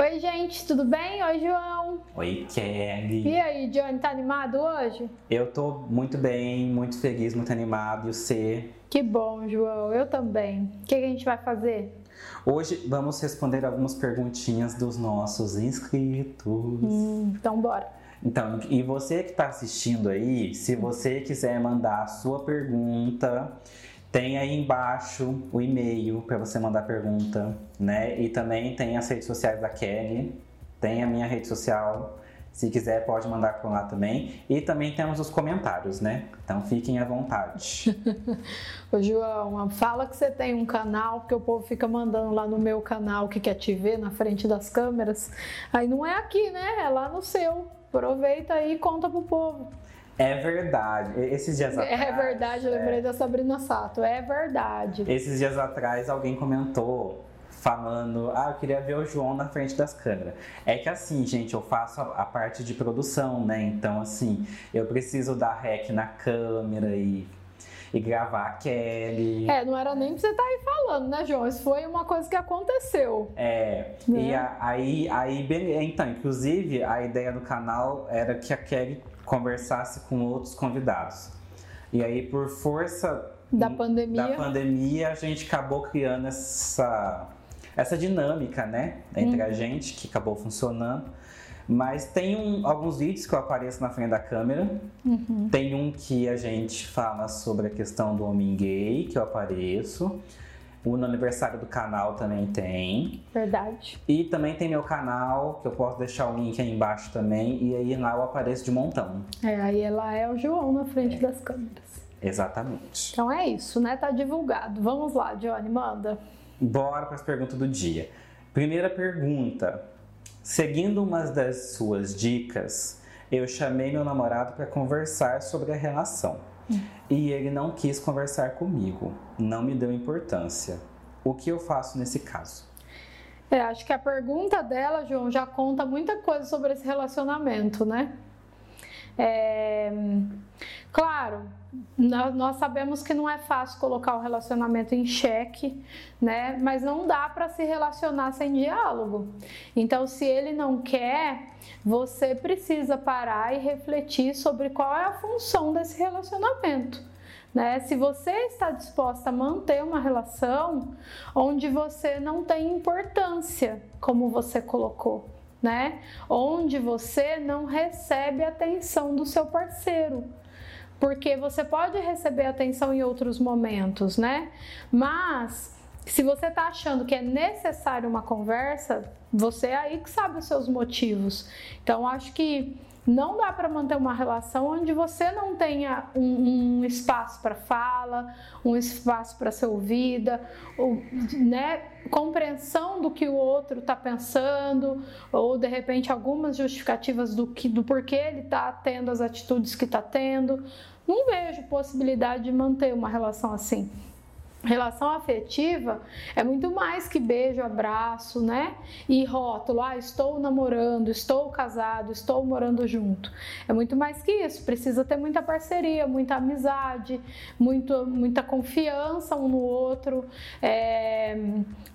Oi, gente, tudo bem? Oi, João. Oi, Kelly. E aí, Johnny, tá animado hoje? Eu tô muito bem, muito feliz, muito animado. E você? Que bom, João. Eu também. O que a gente vai fazer? Hoje vamos responder algumas perguntinhas dos nossos inscritos. Hum, então, bora. Então, e você que está assistindo aí, se você quiser mandar a sua pergunta, tem aí embaixo o e-mail para você mandar pergunta, né? E também tem as redes sociais da Kelly, tem a minha rede social. Se quiser, pode mandar por lá também. E também temos os comentários, né? Então fiquem à vontade. Ô, João, fala que você tem um canal, porque o povo fica mandando lá no meu canal que quer te ver na frente das câmeras. Aí não é aqui, né? É lá no seu. Aproveita aí e conta pro povo. É verdade. Esses dias é atrás. É verdade, eu lembrei é... da Sabrina Sato. É verdade. Esses dias atrás alguém comentou falando, ah, eu queria ver o João na frente das câmeras. É que assim, gente, eu faço a, a, parte de produção, né? Então, assim, eu preciso dar rec na câmera e, e gravar a Kelly. É, não era nem pra você estar tá aí falando, né, João? Isso foi uma coisa que aconteceu. É, né? e a, aí, aí, então, inclusive, a ideia do canal era que a Kelly conversasse com outros convidados. E aí, por força da pandemia, da pandemia a gente acabou criando essa, essa dinâmica, né? Entre uhum. a gente, que acabou funcionando. Mas tem um, alguns vídeos que eu apareço na frente da câmera. Uhum. Tem um que a gente fala sobre a questão do homem gay, que eu apareço. O no aniversário do canal também tem. Verdade. E também tem meu canal, que eu posso deixar o link aí embaixo também. E aí lá eu apareço de montão. É, aí lá é o João na frente é. das câmeras. Exatamente. Então é isso, né? Tá divulgado. Vamos lá, Johnny, manda. Bora para as perguntas do dia. Primeira pergunta. Seguindo uma das suas dicas, eu chamei meu namorado para conversar sobre a relação. E ele não quis conversar comigo, não me deu importância. O que eu faço nesse caso? É, acho que a pergunta dela, João, já conta muita coisa sobre esse relacionamento, né? É... Claro, nós sabemos que não é fácil colocar o relacionamento em xeque, né? Mas não dá para se relacionar sem diálogo. Então, se ele não quer, você precisa parar e refletir sobre qual é a função desse relacionamento. Né? Se você está disposta a manter uma relação onde você não tem importância, como você colocou, né? Onde você não recebe atenção do seu parceiro porque você pode receber atenção em outros momentos, né? Mas se você está achando que é necessário uma conversa, você é aí que sabe os seus motivos. Então, acho que não dá para manter uma relação onde você não tenha um, um espaço para fala, um espaço para ser ouvida, ou, né, compreensão do que o outro está pensando, ou de repente algumas justificativas do, que, do porquê ele está tendo as atitudes que está tendo. Não vejo possibilidade de manter uma relação assim. Relação afetiva é muito mais que beijo, abraço, né? E rótulo, ah, estou namorando, estou casado, estou morando junto. É muito mais que isso. Precisa ter muita parceria, muita amizade, muito, muita confiança um no outro. É,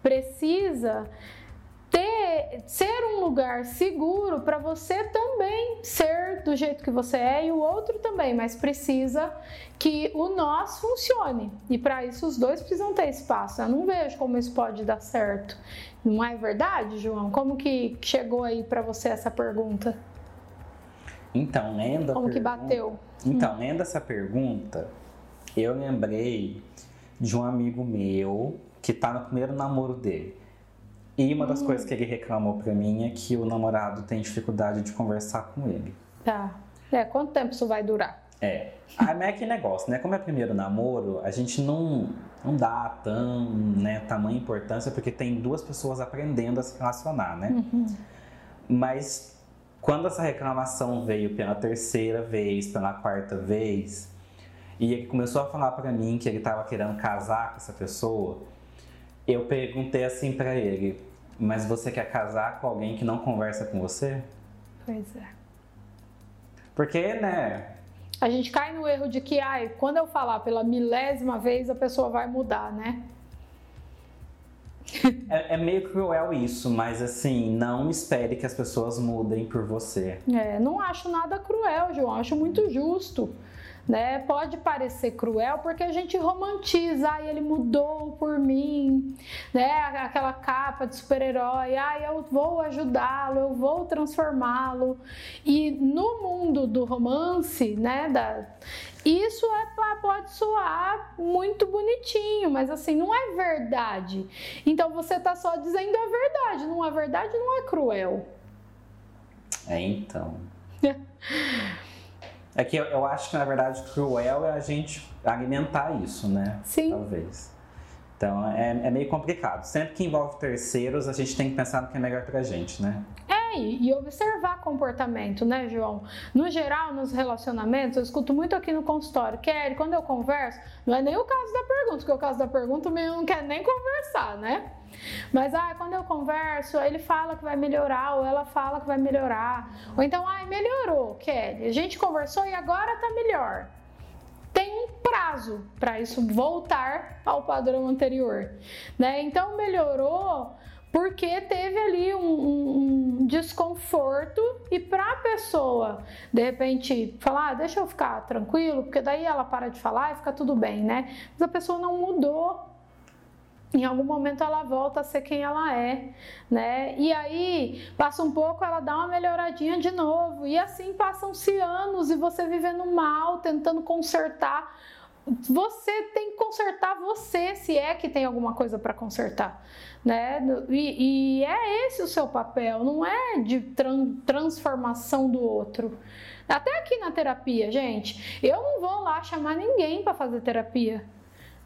precisa ter, ser um lugar seguro para você também ser do jeito que você é e o outro também, mas precisa que o nós funcione. E para isso os dois precisam ter espaço. Eu não vejo como isso pode dar certo. Não é verdade, João? Como que chegou aí para você essa pergunta? Então, lendo Como que bateu? Então, hum. lendo essa pergunta, eu lembrei de um amigo meu que tá no primeiro namoro dele. E uma das hum. coisas que ele reclamou pra mim é que o namorado tem dificuldade de conversar com ele. Tá. É, quanto tempo isso vai durar? É. Aí é aquele negócio, né? Como é primeiro namoro, a gente não, não dá tão, né, tamanha importância porque tem duas pessoas aprendendo a se relacionar, né? Uhum. Mas quando essa reclamação veio pela terceira vez, pela quarta vez, e ele começou a falar para mim que ele estava querendo casar com essa pessoa, eu perguntei assim para ele: mas você quer casar com alguém que não conversa com você? Pois é. Porque, né? A gente cai no erro de que, ai, quando eu falar pela milésima vez, a pessoa vai mudar, né? é, é, meio cruel isso, mas assim, não espere que as pessoas mudem por você. É, não acho nada cruel, João, acho muito justo. Né? Pode parecer cruel porque a gente romantiza, ai, ele mudou por mim, né? Aquela capa de super-herói, ai, eu vou ajudá-lo, eu vou transformá-lo. E no mundo do romance, né, da, isso é, pode soar muito bonitinho, mas assim, não é verdade. Então você está só dizendo a verdade. Não é verdade, não é cruel. É, então. é que eu, eu acho que na verdade cruel é a gente alimentar isso, né? Sim. Talvez. Então é, é meio complicado. Sempre que envolve terceiros, a gente tem que pensar no que é melhor pra gente, né? É, e observar comportamento, né, João? No geral, nos relacionamentos, eu escuto muito aqui no consultório, Kelly, quando eu converso, não é nem o caso da pergunta, porque o caso da pergunta o menino não quer nem conversar, né? Mas, ah, quando eu converso, ele fala que vai melhorar, ou ela fala que vai melhorar. Ou então, ah, melhorou, Kelly. A gente conversou e agora tá melhor. Tem um prazo para isso voltar ao padrão anterior, né? Então, melhorou porque teve ali um, um, desconforto e para a pessoa de repente falar, ah, deixa eu ficar tranquilo, porque daí ela para de falar e fica tudo bem, né? Mas a pessoa não mudou. Em algum momento ela volta a ser quem ela é, né? E aí passa um pouco, ela dá uma melhoradinha de novo, e assim passam-se anos e você vivendo mal, tentando consertar você tem que consertar você, se é que tem alguma coisa para consertar, né? E, e, é esse o seu papel, não é de tran transformação do outro. Até aqui na terapia, gente, eu não vou lá chamar ninguém para fazer terapia.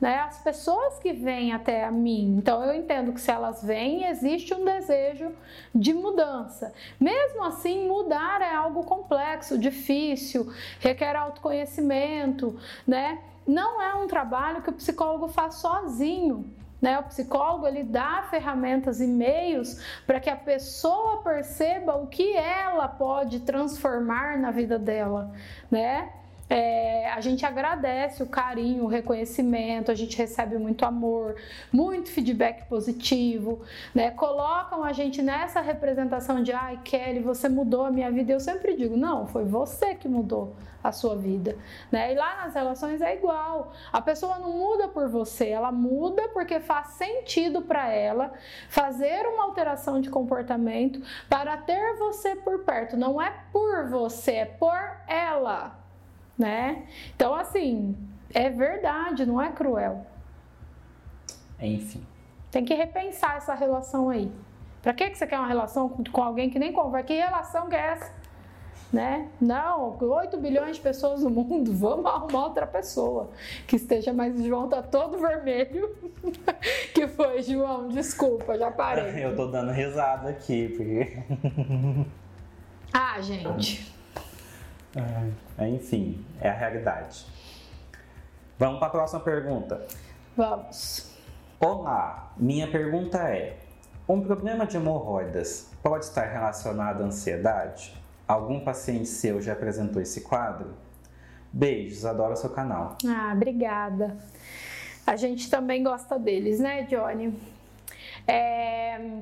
Né? As pessoas que vêm até a mim, então eu entendo que se elas vêm, existe um desejo de mudança. Mesmo assim, mudar é algo complexo, difícil, requer autoconhecimento, né? não é um trabalho que o psicólogo faz sozinho. Né? O psicólogo ele dá ferramentas e meios para que a pessoa perceba o que ela pode transformar na vida dela, né? É, a gente agradece o carinho, o reconhecimento, a gente recebe muito amor, muito feedback positivo, né? Colocam a gente nessa representação de ai, Kelly, você mudou a minha vida. Eu sempre digo, não, foi você que mudou a sua vida, né? E lá nas relações é igual. A pessoa não muda por você, ela muda porque faz sentido para ela fazer uma alteração de comportamento para ter você por perto. Não é por você, é por ela né? Então, assim, é verdade, não é cruel. Enfim. Tem que repensar essa relação aí. Pra que, que você quer uma relação com, com alguém que nem conversa? Que relação que é essa? Né? Não, 8 bilhões de pessoas no mundo, vamos arrumar outra pessoa que esteja mais. João tá todo vermelho. que foi, João? Desculpa, já parei. Eu tô dando risada aqui, porque. ah, gente. É, enfim, é a realidade. Vamos para a próxima pergunta. Vamos. Olá, minha pergunta é: um problema de hemorroidas pode estar relacionado à ansiedade? Algum paciente seu já apresentou esse quadro? Beijos, adoro o seu canal. Ah, obrigada. A gente também gosta deles, né, Johnny? É,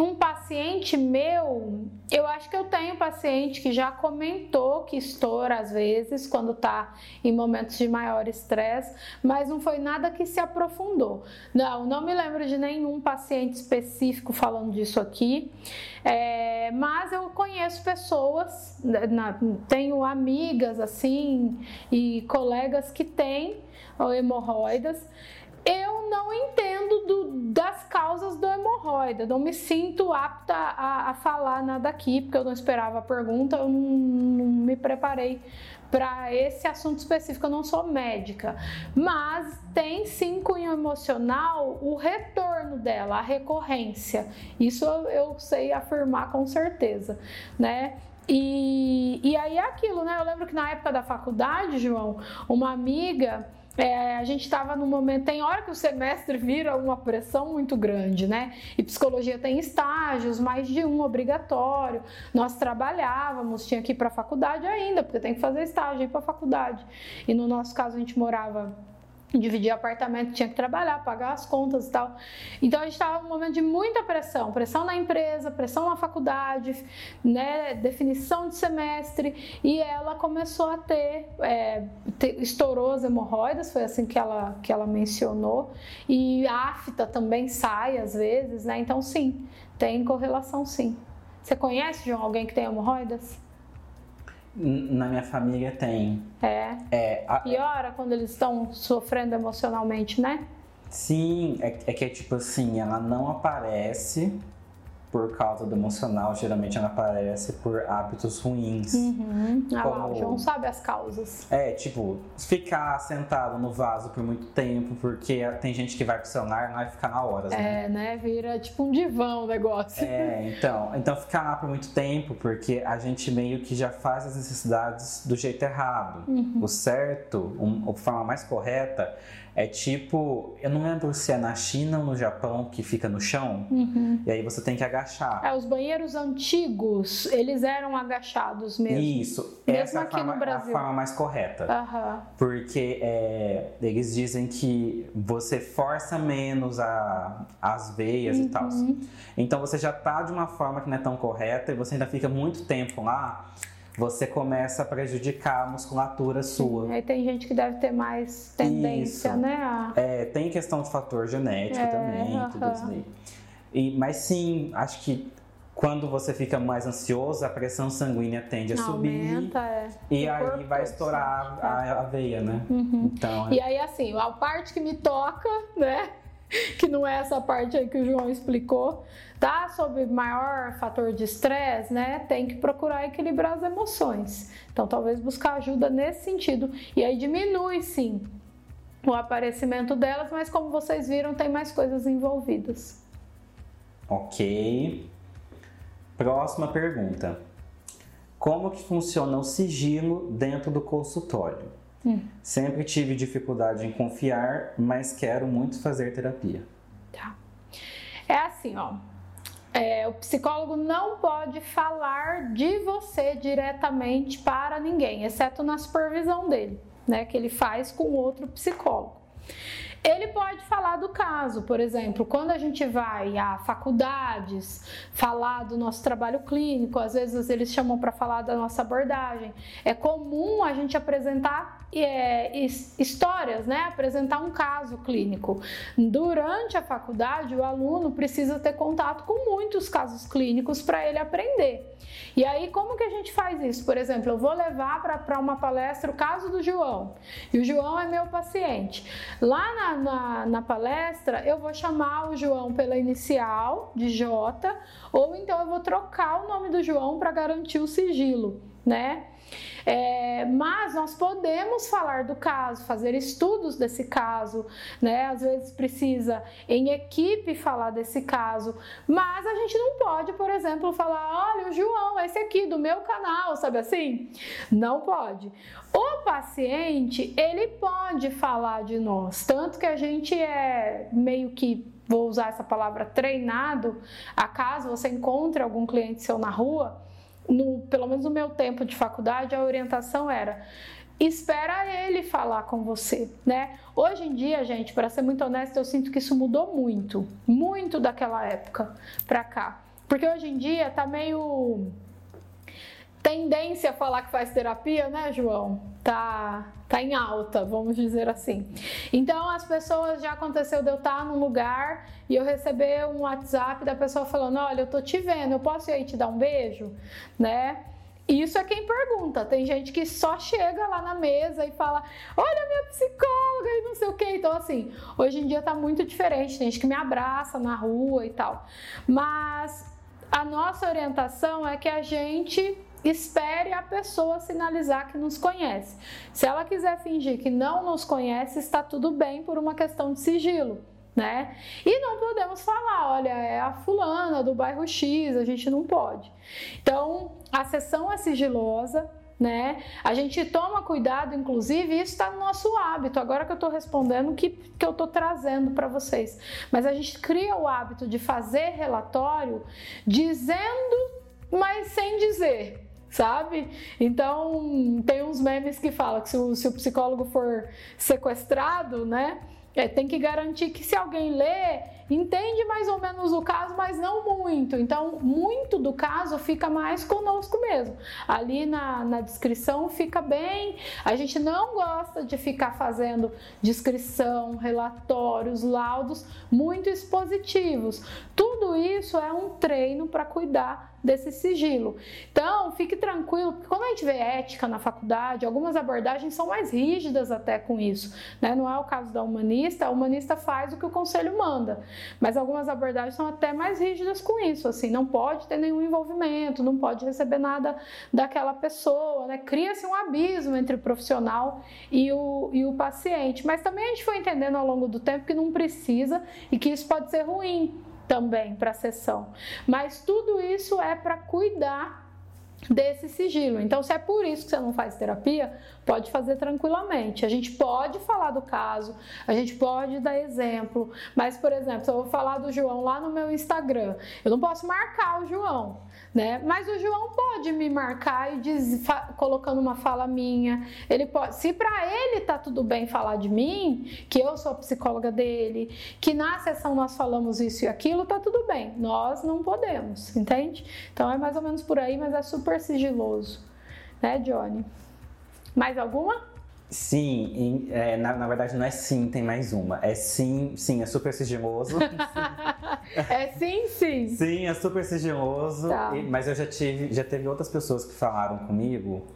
um paciente meu, eu acho que eu tenho paciente que já comentou que estoura às vezes quando está em momentos de maior estresse, mas não foi nada que se aprofundou. Não, não me lembro de nenhum paciente específico falando disso aqui, é, mas eu conheço pessoas, na, tenho amigas assim e colegas que têm hemorroidas eu não entendo do, das causas do hemorroida, não me sinto apta a, a, falar nada aqui, porque eu não esperava a pergunta, eu não, não me preparei para esse assunto específico, eu não sou médica, mas tem sim cunho emocional o retorno dela, a recorrência. Isso eu, eu sei afirmar com certeza, né? E, e aí é aquilo, né? Eu lembro que na época da faculdade, João, uma amiga é, a gente estava no momento, tem hora que o semestre vira uma pressão muito grande, né? E psicologia tem estágios, mais de um obrigatório. Nós trabalhávamos, tinha que ir para a faculdade ainda, porque tem que fazer estágio ir para a faculdade. E no nosso caso a gente morava dividir apartamento, tinha que trabalhar, pagar as contas e tal. Então a gente estava num momento de muita pressão, pressão na empresa, pressão na faculdade, né, definição de semestre, e ela começou a ter, é, ter, estourou as hemorroidas, foi assim que ela, que ela mencionou, e a afta também sai às vezes, né? Então sim, tem correlação sim. Você conhece, João, alguém que tem hemorroidas? Na minha família tem. É. É, a- Piora quando eles estão sofrendo emocionalmente, né? sim, é, é que é tipo assim, ela não aparece por causa do emocional, geralmente ela aparece por hábitos ruins. Uhum. Ah lá, o Como- João sabe as causas. É, tipo, ficar sentado no vaso por muito tempo, porque tem gente que vai pro celular e não vai ficar na horas, né? É, né? Vira tipo um divã o negócio. É, então, então ficar lá por muito tempo, porque a gente meio que já faz as necessidades do jeito errado. Uhum. O certo, um, a forma mais correta, é tipo, eu não lembro se é na China ou no Japão que fica no chão, Uhum. e aí você tem que agachar. É, os banheiros antigos, eles eram agachados mesmo. Isso, Mesmo essa é a, aqui no forma, é a Brasil. forma mais correta. Aham. Porque é, eles dizem que você força menos a, as veias e tal. Uhum. Então você já tá de uma forma que não é tão correta e você ainda fica muito tempo lá, você começa a prejudicar a musculatura sua. Aí tem gente que deve ter mais tendência, Isso. né? a- É, tem questão de fator genético É, também, tudo aham. isso daí. E, mas sim, acho que quando você fica mais ansioso, a pressão sanguínea tende a subir Aumenta, é. e O aí vai estourar a, a veia, né? Uhum. Então, E aí, assim, a parte que me toca, né? Que não é essa parte aí que o João explicou, tá? Sobre maior fator de estresse, né? Tem que procurar equilibrar as emoções. Então, talvez buscar ajuda nesse sentido. E aí diminui, sim, o aparecimento delas, mas como vocês viram, tem mais coisas envolvidas. Ok. Próxima pergunta. Como que funciona o sigilo dentro do consultório? Hum. Sempre tive dificuldade em confiar, mas quero muito fazer terapia. Tá. É assim, ó. É, o psicólogo não pode falar de você diretamente para ninguém, exceto na supervisão dele, né? Que ele faz com outro psicólogo. Ele pode falar do caso, por exemplo, quando a gente vai a faculdades falar do nosso trabalho clínico, às vezes eles chamam para falar da nossa abordagem. É comum a gente apresentar é, his- histórias, né? Apresentar um caso clínico. Durante a faculdade, o aluno precisa ter contato com muitos casos clínicos para ele aprender. E aí, como que a gente faz isso? Por exemplo, eu vou levar para uma palestra o caso do João, e o João é meu paciente. Lá na, na, na palestra, eu vou chamar o João pela inicial, de J, ou então eu vou trocar o nome do João para garantir o sigilo, né? É, mas nós podemos falar do caso, fazer estudos desse caso, né? Às vezes precisa em equipe falar desse caso, mas a gente não pode, por exemplo, falar: olha, o João, esse aqui do meu canal, sabe assim? Não pode. O paciente, ele pode falar de nós, tanto que a gente é meio que vou usar essa palavra treinado, acaso você encontre algum cliente seu na rua, no, pelo menos no meu tempo de faculdade, a orientação era espera ele falar com você, né? Hoje em dia, gente, para ser muito honesta, eu sinto que isso mudou muito, muito daquela época pra cá. Porque hoje em dia tá meio tendência a falar que faz terapia, né, João? Tá, tá em alta, vamos dizer assim. Então, as pessoas já aconteceu de eu estar num lugar e eu receber um WhatsApp da pessoa falando: Olha, eu tô te vendo, eu posso ir aí te dar um beijo, né? Isso é quem pergunta. Tem gente que só chega lá na mesa e fala: Olha, minha psicóloga e não sei o que. Então, assim, hoje em dia tá muito diferente. Tem gente que me abraça na rua e tal. Mas a nossa orientação é que a gente espere a pessoa sinalizar que nos conhece. Se ela quiser fingir que não nos conhece, está tudo bem por uma questão de sigilo. Né? E não podemos falar, olha, é a fulana do bairro X, a gente não pode. Então, a sessão é sigilosa, né? A gente toma cuidado, inclusive, isso está no nosso hábito. Agora que eu estou respondendo, que, que eu estou trazendo para vocês. Mas a gente cria o hábito de fazer relatório dizendo, mas sem dizer. Sabe? Então, tem uns memes que falam que se o, se o psicólogo for sequestrado, né? É, tem que garantir que se alguém lê, entende mais ou menos o caso, mas não muito. Então, muito do caso fica mais conosco mesmo. Ali na, na descrição fica bem. A gente não gosta de ficar fazendo descrição, relatórios, laudos muito expositivos. Tudo isso é um treino para cuidar desse sigilo. Então, fique tranquilo, porque quando a gente vê ética na faculdade, algumas abordagens são mais rígidas até com isso. Né? Não é o caso da humanista, a humanista faz o que o conselho manda, mas algumas abordagens são até mais rígidas com isso, assim, não pode ter nenhum envolvimento, não pode receber nada daquela pessoa, né? Cria-se um abismo entre o profissional e o, e o paciente, mas também a gente foi entendendo ao longo do tempo que não precisa e que isso pode ser ruim, também para a sessão. Mas tudo isso é para cuidar desse sigilo. Então, se é por isso que você não faz terapia, pode fazer tranquilamente. A gente pode falar do caso, a gente pode dar exemplo, mas, por exemplo, se eu vou falar do João lá no meu Instagram, eu não posso marcar o João né? Mas o João pode me marcar e diz, colocando uma fala minha. Ele pode, se para ele tá tudo bem falar de mim, que eu sou a psicóloga dele, que na sessão nós falamos isso e aquilo, tá tudo bem. Nós não podemos, entende? Então é mais ou menos por aí, mas é super sigiloso, né, Johnny? Mais alguma? Sim, é, na, na, verdade não é sim, tem mais uma. É sim, sim, é super sigiloso. é sim, sim. Sim, é super sigiloso. Tá. E, mas eu já tive, já teve outras pessoas que falaram comigo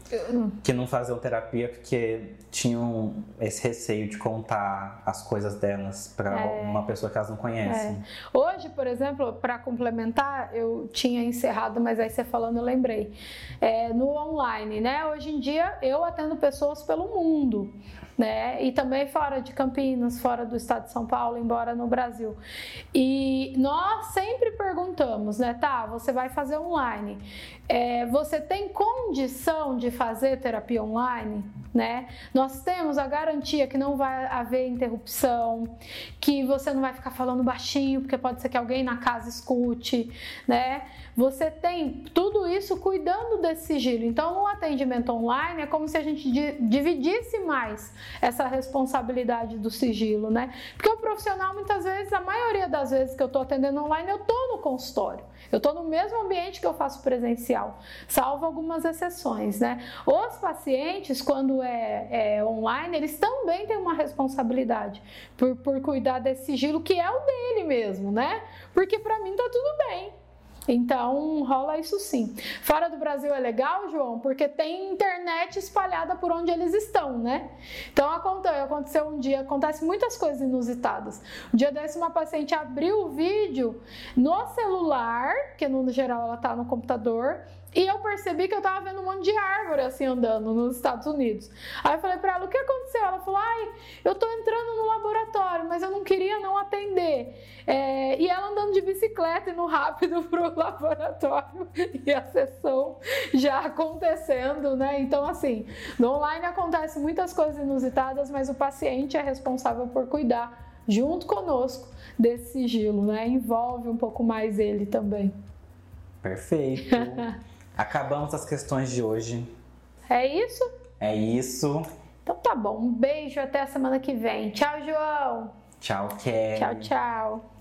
que não faziam terapia porque tinham esse receio de contar as coisas delas para é. uma pessoa que elas não conhecem. É. Hoje, por exemplo, para complementar, eu tinha encerrado, mas aí você falando eu lembrei. É, no online, né? Hoje em dia eu atendo pessoas pelo mundo mundo, né? E também fora de Campinas, fora do estado de São Paulo, embora no Brasil. E nós sempre perguntamos, né? Tá, você vai fazer online. É, você tem condição de fazer terapia online? Né? Nós temos a garantia que não vai haver interrupção, que você não vai ficar falando baixinho, porque pode ser que alguém na casa escute, né? Você tem tudo isso cuidando desse sigilo. Então, no atendimento online é como se a gente dividisse mais essa responsabilidade do sigilo, né? Porque o profissional muitas vezes, a maioria das vezes que eu estou atendendo online, eu estou no consultório. Eu estou no mesmo ambiente que eu faço presencial, salvo algumas exceções, né? Os pacientes, quando é, é online, eles também têm uma responsabilidade por, por cuidar desse sigilo que é o dele mesmo, né? Porque para mim tá tudo bem. Então rola isso sim. Fora do Brasil é legal, João, porque tem internet espalhada por onde eles estão, né? Então aconteceu um dia, acontece muitas coisas inusitadas. Um dia desse uma paciente abriu o vídeo no celular, que no geral ela tá no computador, e eu percebi que eu tava vendo um monte de árvore assim andando nos Estados Unidos. Aí eu falei para ela: o que aconteceu? Ela falou: ai, eu tô entrando no laboratório, mas eu não queria não atender. É, e ela andando de bicicleta e no rápido pro laboratório e a sessão já acontecendo, né? Então, assim, no online acontece muitas coisas inusitadas, mas o paciente é responsável por cuidar junto conosco desse sigilo, né? Envolve um pouco mais ele também. Perfeito. Acabamos as questões de hoje. É isso? É isso. Então tá bom. Um beijo até a semana que vem. Tchau, João. Tchau, Kelly. Tchau, tchau.